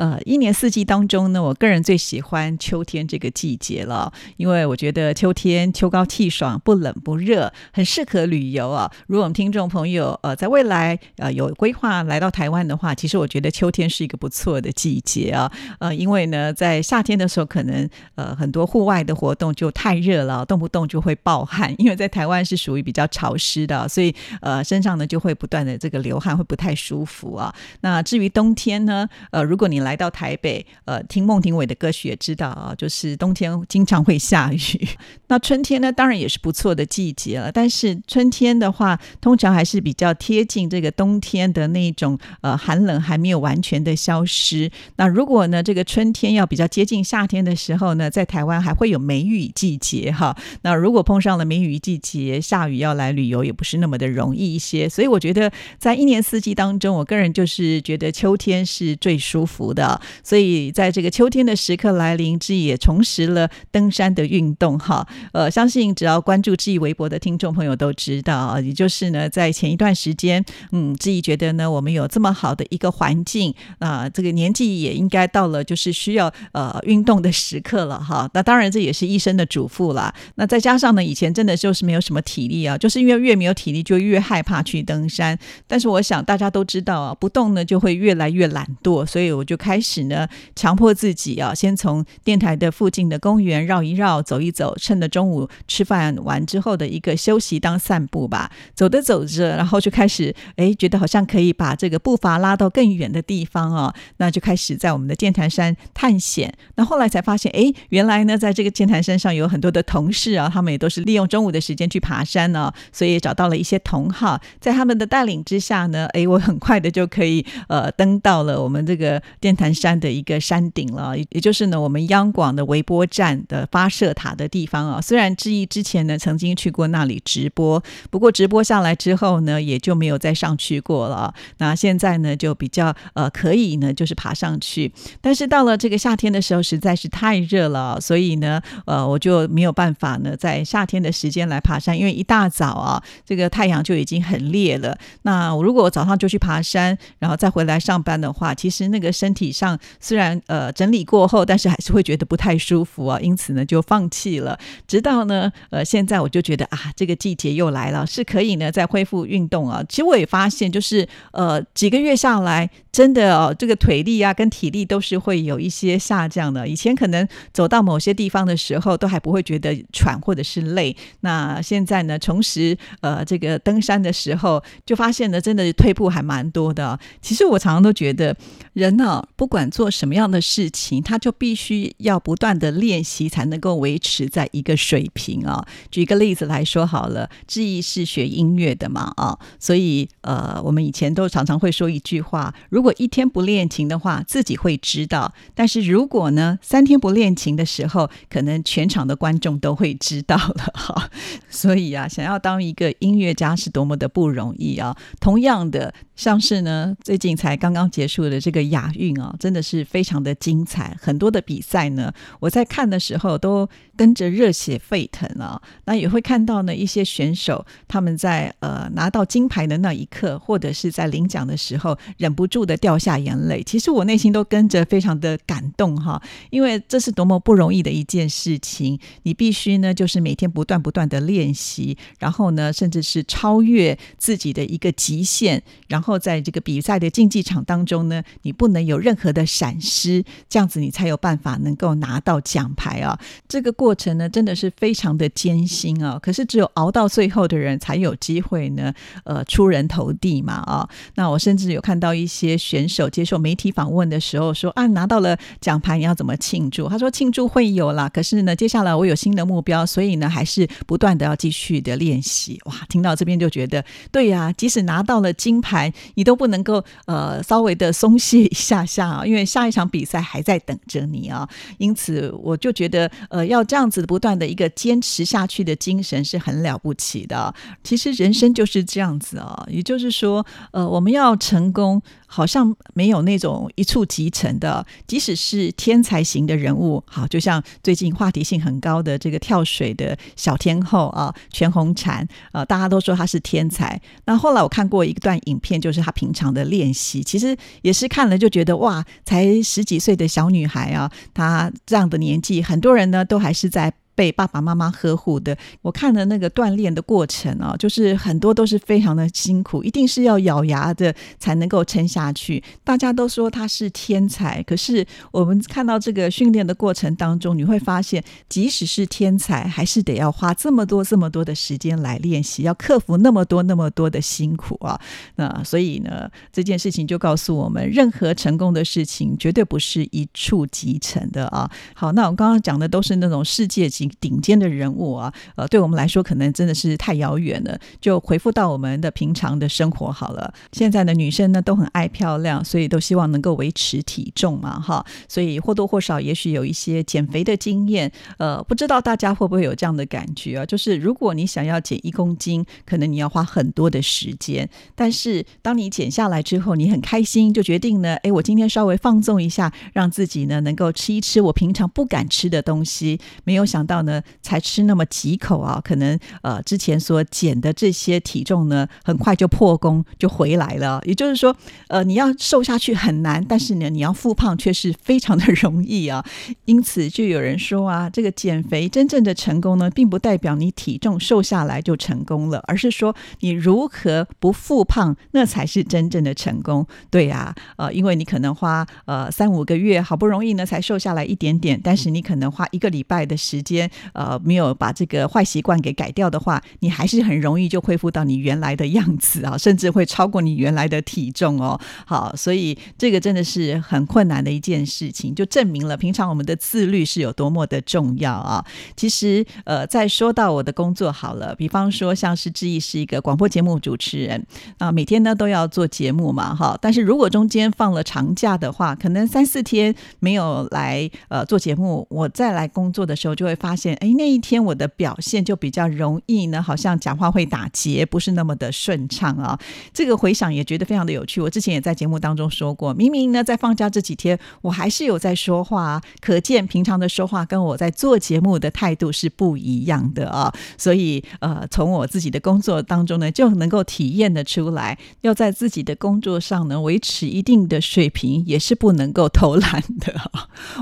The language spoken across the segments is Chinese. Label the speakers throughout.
Speaker 1: 呃，一年四季当中呢，我个人最喜欢秋天这个季节了，因为我觉得秋天秋高气爽，不冷不热，很适合旅游啊。如果我们听众朋友呃在未来呃有规划来到台湾的话，其实我觉得秋天是一个不错的季节啊。呃，因为呢，在夏天的时候，可能呃很多户外的活动就太热了，动不动就会暴汗。因为在台湾是属于比较潮湿的，所以呃身上呢就会不断的这个流汗，会不太舒服啊。那至于冬天呢，呃，如果你来来到台北，呃，听孟庭苇的歌曲也知道啊，就是冬天经常会下雨。那春天呢，当然也是不错的季节了。但是春天的话，通常还是比较贴近这个冬天的那种呃寒冷还没有完全的消失。那如果呢，这个春天要比较接近夏天的时候呢，在台湾还会有梅雨季节哈。那如果碰上了梅雨季节，下雨要来旅游也不是那么的容易一些。所以我觉得，在一年四季当中，我个人就是觉得秋天是最舒服的。的，所以在这个秋天的时刻来临，志毅也重拾了登山的运动哈。呃，相信只要关注志毅微博的听众朋友都知道，也就是呢，在前一段时间，嗯，志毅觉得呢，我们有这么好的一个环境啊，这个年纪也应该到了就是需要呃运动的时刻了哈。那当然这也是医生的嘱咐啦。那再加上呢，以前真的就是没有什么体力啊，就是因为越没有体力就越害怕去登山。但是我想大家都知道啊，不动呢就会越来越懒惰，所以我就开。始呢，强迫自己啊，先从电台的附近的公园绕一绕，走一走，趁着中午吃饭完之后的一个休息当散步吧。走着走着，然后就开始哎，觉得好像可以把这个步伐拉到更远的地方啊，那就开始在我们的剑潭山探险。那后来才发现，哎，原来呢，在这个剑潭山上有很多的同事啊，他们也都是利用中午的时间去爬山呢，所以找到了一些同好，在他们的带领之下呢，哎，我很快的就可以呃登到了我们这个电。潭山的一个山顶了，也就是呢，我们央广的微波站的发射塔的地方啊。虽然志毅之前呢曾经去过那里直播，不过直播下来之后呢，也就没有再上去过了。那现在呢，就比较呃可以呢，就是爬上去。但是到了这个夏天的时候，实在是太热了，所以呢，呃，我就没有办法呢，在夏天的时间来爬山，因为一大早啊，这个太阳就已经很烈了。那我如果我早上就去爬山，然后再回来上班的话，其实那个身体。体上虽然呃整理过后，但是还是会觉得不太舒服啊，因此呢就放弃了。直到呢呃现在我就觉得啊这个季节又来了，是可以呢再恢复运动啊。其实我也发现，就是呃几个月下来，真的哦这个腿力啊跟体力都是会有一些下降的。以前可能走到某些地方的时候，都还不会觉得喘或者是累。那现在呢重拾呃这个登山的时候，就发现呢真的退步还蛮多的。其实我常常都觉得人呢。不管做什么样的事情，他就必须要不断的练习，才能够维持在一个水平啊。举一个例子来说好了，志毅是学音乐的嘛啊，所以呃，我们以前都常常会说一句话：如如果一天不练琴的话，自己会知道；但是如果呢，三天不练琴的时候，可能全场的观众都会知道了 哈。所以啊，想要当一个音乐家是多么的不容易啊。同样的，像是呢，最近才刚刚结束的这个亚运啊。真的是非常的精彩，很多的比赛呢，我在看的时候都跟着热血沸腾啊。那也会看到呢一些选手他们在呃拿到金牌的那一刻，或者是在领奖的时候，忍不住的掉下眼泪。其实我内心都跟着非常的感动哈，因为这是多么不容易的一件事情。你必须呢就是每天不断不断的练习，然后呢甚至是超越自己的一个极限，然后在这个比赛的竞技场当中呢，你不能有任何的闪失，这样子你才有办法能够拿到奖牌啊！这个过程呢，真的是非常的艰辛啊。可是只有熬到最后的人，才有机会呢，呃，出人头地嘛啊！那我甚至有看到一些选手接受媒体访问的时候说啊，拿到了奖牌，你要怎么庆祝？他说庆祝会有啦，可是呢，接下来我有新的目标，所以呢，还是不断的要继续的练习。哇，听到这边就觉得，对呀，即使拿到了金牌，你都不能够呃稍微的松懈一下下啊，因为下一场比赛还在等着你啊。因此，我就觉得呃，要这样子不断的一个坚持下去的精神是很了不起的。其实人生就是这样子啊，也就是说，呃，我们要成功。好像没有那种一触即成的，即使是天才型的人物，好，就像最近话题性很高的这个跳水的小天后啊，全红婵啊，大家都说她是天才。那后来我看过一段影片，就是她平常的练习，其实也是看了就觉得哇，才十几岁的小女孩啊，她这样的年纪，很多人呢都还是在。被爸爸妈妈呵护的，我看的那个锻炼的过程啊，就是很多都是非常的辛苦，一定是要咬牙的才能够撑下去。大家都说他是天才，可是我们看到这个训练的过程当中，你会发现，即使是天才，还是得要花这么多这么多的时间来练习，要克服那么多那么多的辛苦啊。那所以呢，这件事情就告诉我们，任何成功的事情绝对不是一触即成的啊。好，那我刚刚讲的都是那种世界级。顶尖的人物啊，呃，对我们来说可能真的是太遥远了。就回复到我们的平常的生活好了。现在的女生呢都很爱漂亮，所以都希望能够维持体重嘛，哈。所以或多或少也许有一些减肥的经验。呃，不知道大家会不会有这样的感觉啊？就是如果你想要减一公斤，可能你要花很多的时间。但是当你减下来之后，你很开心，就决定呢，哎，我今天稍微放纵一下，让自己呢能够吃一吃我平常不敢吃的东西。没有想到。呢，才吃那么几口啊，可能呃之前所减的这些体重呢，很快就破功就回来了。也就是说，呃，你要瘦下去很难，但是呢，你要复胖却是非常的容易啊。因此，就有人说啊，这个减肥真正的成功呢，并不代表你体重瘦下来就成功了，而是说你如何不复胖，那才是真正的成功。对呀，呃，因为你可能花呃三五个月，好不容易呢才瘦下来一点点，但是你可能花一个礼拜的时间呃，没有把这个坏习惯给改掉的话，你还是很容易就恢复到你原来的样子啊，甚至会超过你原来的体重哦。好，所以这个真的是很困难的一件事情，就证明了平常我们的自律是有多么的重要啊。其实，呃，再说到我的工作好了，比方说像是志毅是一个广播节目主持人啊，每天呢都要做节目嘛，哈。但是如果中间放了长假的话，可能三四天没有来呃做节目，我再来工作的时候就会发。发现哎，那一天我的表现就比较容易呢，好像讲话会打结，不是那么的顺畅啊。这个回想也觉得非常的有趣。我之前也在节目当中说过，明明呢在放假这几天，我还是有在说话，可见平常的说话跟我在做节目的态度是不一样的啊。所以呃，从我自己的工作当中呢，就能够体验的出来，要在自己的工作上呢维持一定的水平，也是不能够偷懒的。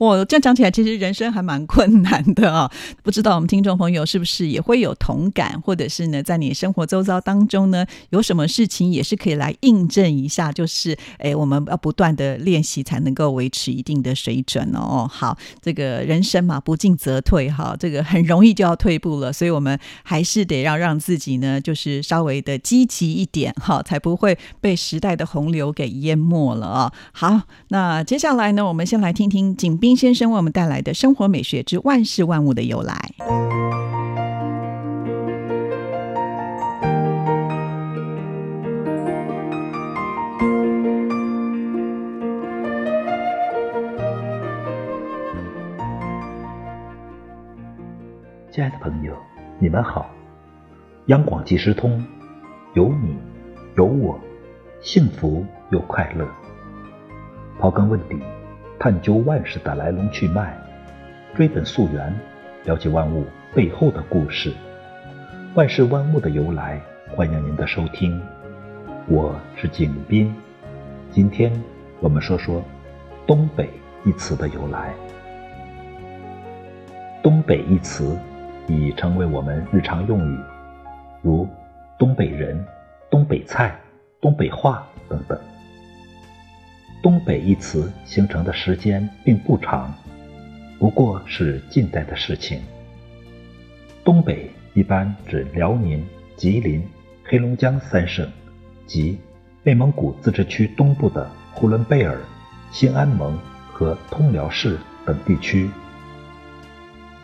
Speaker 1: 我这样讲起来，其实人生还蛮困难的啊。不知道我们听众朋友是不是也会有同感，或者是呢，在你生活周遭当中呢，有什么事情也是可以来印证一下，就是哎，我们要不断的练习才能够维持一定的水准哦。好，这个人生嘛，不进则退哈，这个很容易就要退步了，所以我们还是得要让自己呢，就是稍微的积极一点哈，才不会被时代的洪流给淹没了啊。好，那接下来呢，我们先来听听景斌先生为我们带来的生活美学之万事万物的。由来，
Speaker 2: 亲爱的朋友，你们好！央广即时通，有你有我，幸福又快乐。刨根问底，探究万事的来龙去脉，追本溯源。了解万物背后的故事，万事万物的由来。欢迎您的收听，我是景斌。今天我们说说“东北”一词的由来。“东北”一词已成为我们日常用语，如“东北人”“东北菜”“东北话”等等。“东北”一词形成的时间并不长。不过是近代的事情。东北一般指辽宁、吉林、黑龙江三省及内蒙古自治区东部的呼伦贝尔、新安盟和通辽市等地区。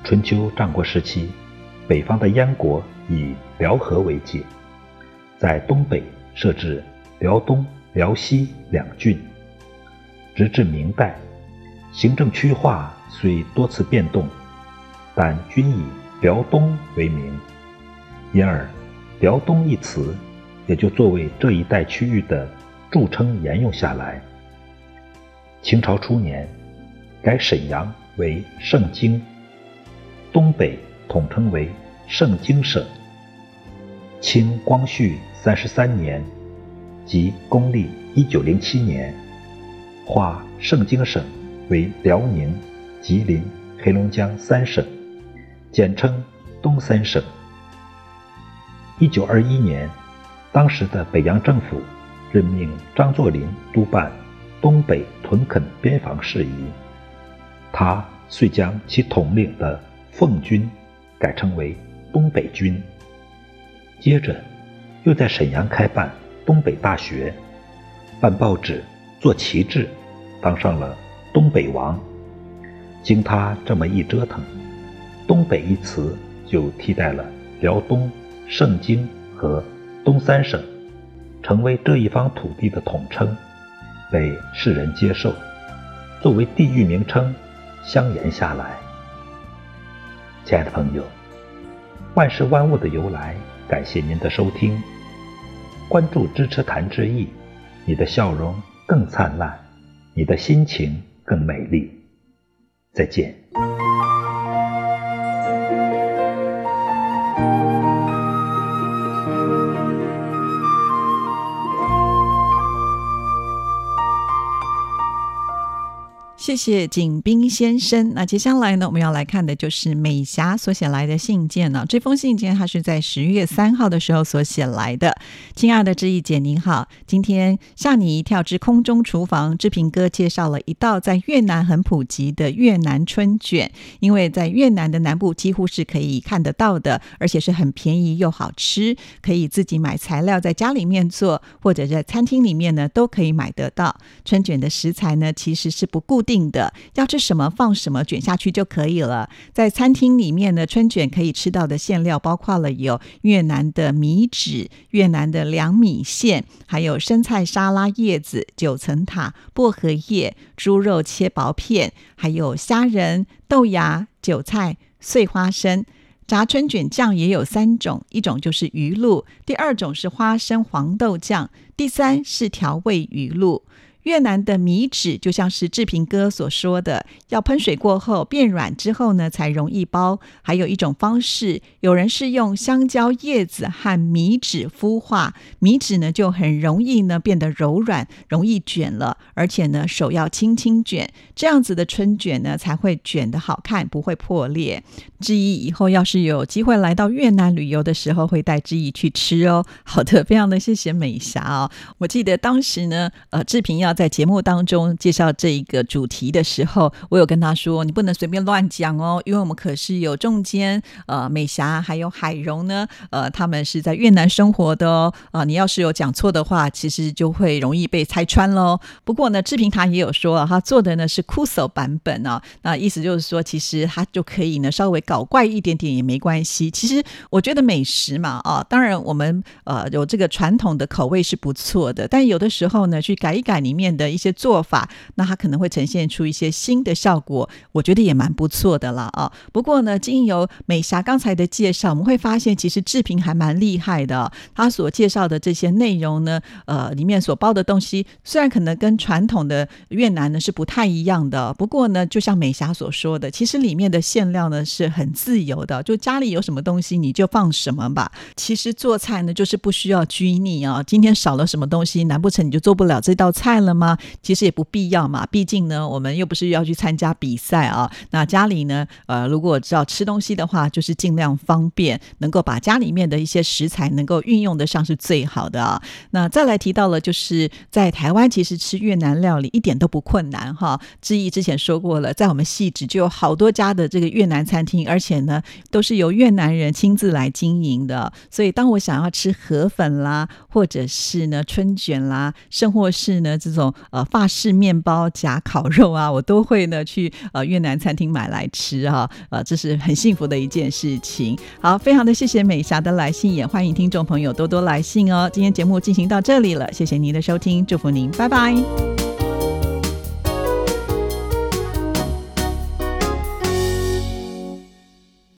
Speaker 2: 春秋战国时期，北方的燕国以辽河为界，在东北设置辽东、辽西两郡。直至明代，行政区划虽多次变动，但均以辽东为名，因而“辽东”一词也就作为这一带区域的著称沿用下来。清朝初年，改沈阳为盛京。东北统称为盛京省。清光绪三十三年，即公历一九零七年，划盛京省为辽宁、吉林、黑龙江三省，简称东三省。一九二一年，当时的北洋政府任命张作霖督办东北屯垦边防事宜，他遂将其统领的。奉军改称为东北军，接着又在沈阳开办东北大学，办报纸、做旗帜，当上了东北王。经他这么一折腾，东北一词就替代了辽东、盛京和东三省，成为这一方土地的统称，被世人接受，作为地域名称相沿下来。亲爱的朋友，万事万物的由来，感谢您的收听，关注支持谭志毅，你的笑容更灿烂，你的心情更美丽。再见。
Speaker 1: 谢谢景斌先生。那接下来呢，我们要来看的就是美霞所写来的信件呢。这封信件它是在十月三号的时候所写来的。亲爱的志毅姐，您好，今天吓你一跳之空中厨房，志平哥介绍了一道在越南很普及的越南春卷，因为在越南的南部几乎是可以看得到的，而且是很便宜又好吃，可以自己买材料在家里面做，或者在餐厅里面呢都可以买得到。春卷的食材呢其实是不固定。的要吃什么放什么卷下去就可以了。在餐厅里面呢，春卷可以吃到的馅料包括了有越南的米纸、越南的凉米线，还有生菜沙拉叶子、九层塔、薄荷叶、猪肉切薄片，还有虾仁、豆芽、韭菜、碎花生。炸春卷酱也有三种，一种就是鱼露，第二种是花生黄豆酱，第三是调味鱼露。越南的米纸就像是志平哥所说的，要喷水过后变软之后呢，才容易包。还有一种方式，有人是用香蕉叶子和米纸孵化，米纸呢就很容易呢变得柔软，容易卷了。而且呢，手要轻轻卷，这样子的春卷呢才会卷得好看，不会破裂。志毅以后要是有机会来到越南旅游的时候，会带志毅去吃哦。好的，非常的谢谢美霞哦。我记得当时呢，呃，志平要。在节目当中介绍这一个主题的时候，我有跟他说：“你不能随便乱讲哦，因为我们可是有中间呃美霞还有海荣呢，呃他们是在越南生活的哦，啊你要是有讲错的话，其实就会容易被拆穿喽。不过呢，志平他也有说，他做的呢是酷手版本哦，那意思就是说，其实他就可以呢稍微搞怪一点点也没关系。其实我觉得美食嘛，啊当然我们呃有这个传统的口味是不错的，但有的时候呢去改一改你。面的一些做法，那它可能会呈现出一些新的效果，我觉得也蛮不错的了啊。不过呢，经由美霞刚才的介绍，我们会发现其实志平还蛮厉害的。他所介绍的这些内容呢，呃，里面所包的东西，虽然可能跟传统的越南呢是不太一样的，不过呢，就像美霞所说的，其实里面的馅料呢是很自由的，就家里有什么东西你就放什么吧。其实做菜呢就是不需要拘泥啊，今天少了什么东西，难不成你就做不了这道菜了？了吗？其实也不必要嘛，毕竟呢，我们又不是要去参加比赛啊。那家里呢，呃，如果要吃东西的话，就是尽量方便，能够把家里面的一些食材能够运用得上是最好的啊。那再来提到了，就是在台湾，其实吃越南料理一点都不困难哈。志毅之前说过了，在我们细致就有好多家的这个越南餐厅，而且呢，都是由越南人亲自来经营的。所以，当我想要吃河粉啦，或者是呢春卷啦，甚或是呢这种。种呃法式面包夹烤肉啊，我都会呢去呃越南餐厅买来吃哈，呃，这是很幸福的一件事情。好，非常的谢谢美霞的来信，也欢迎听众朋友多多来信哦。今天节目进行到这里了，谢谢您的收听，祝福您，拜拜。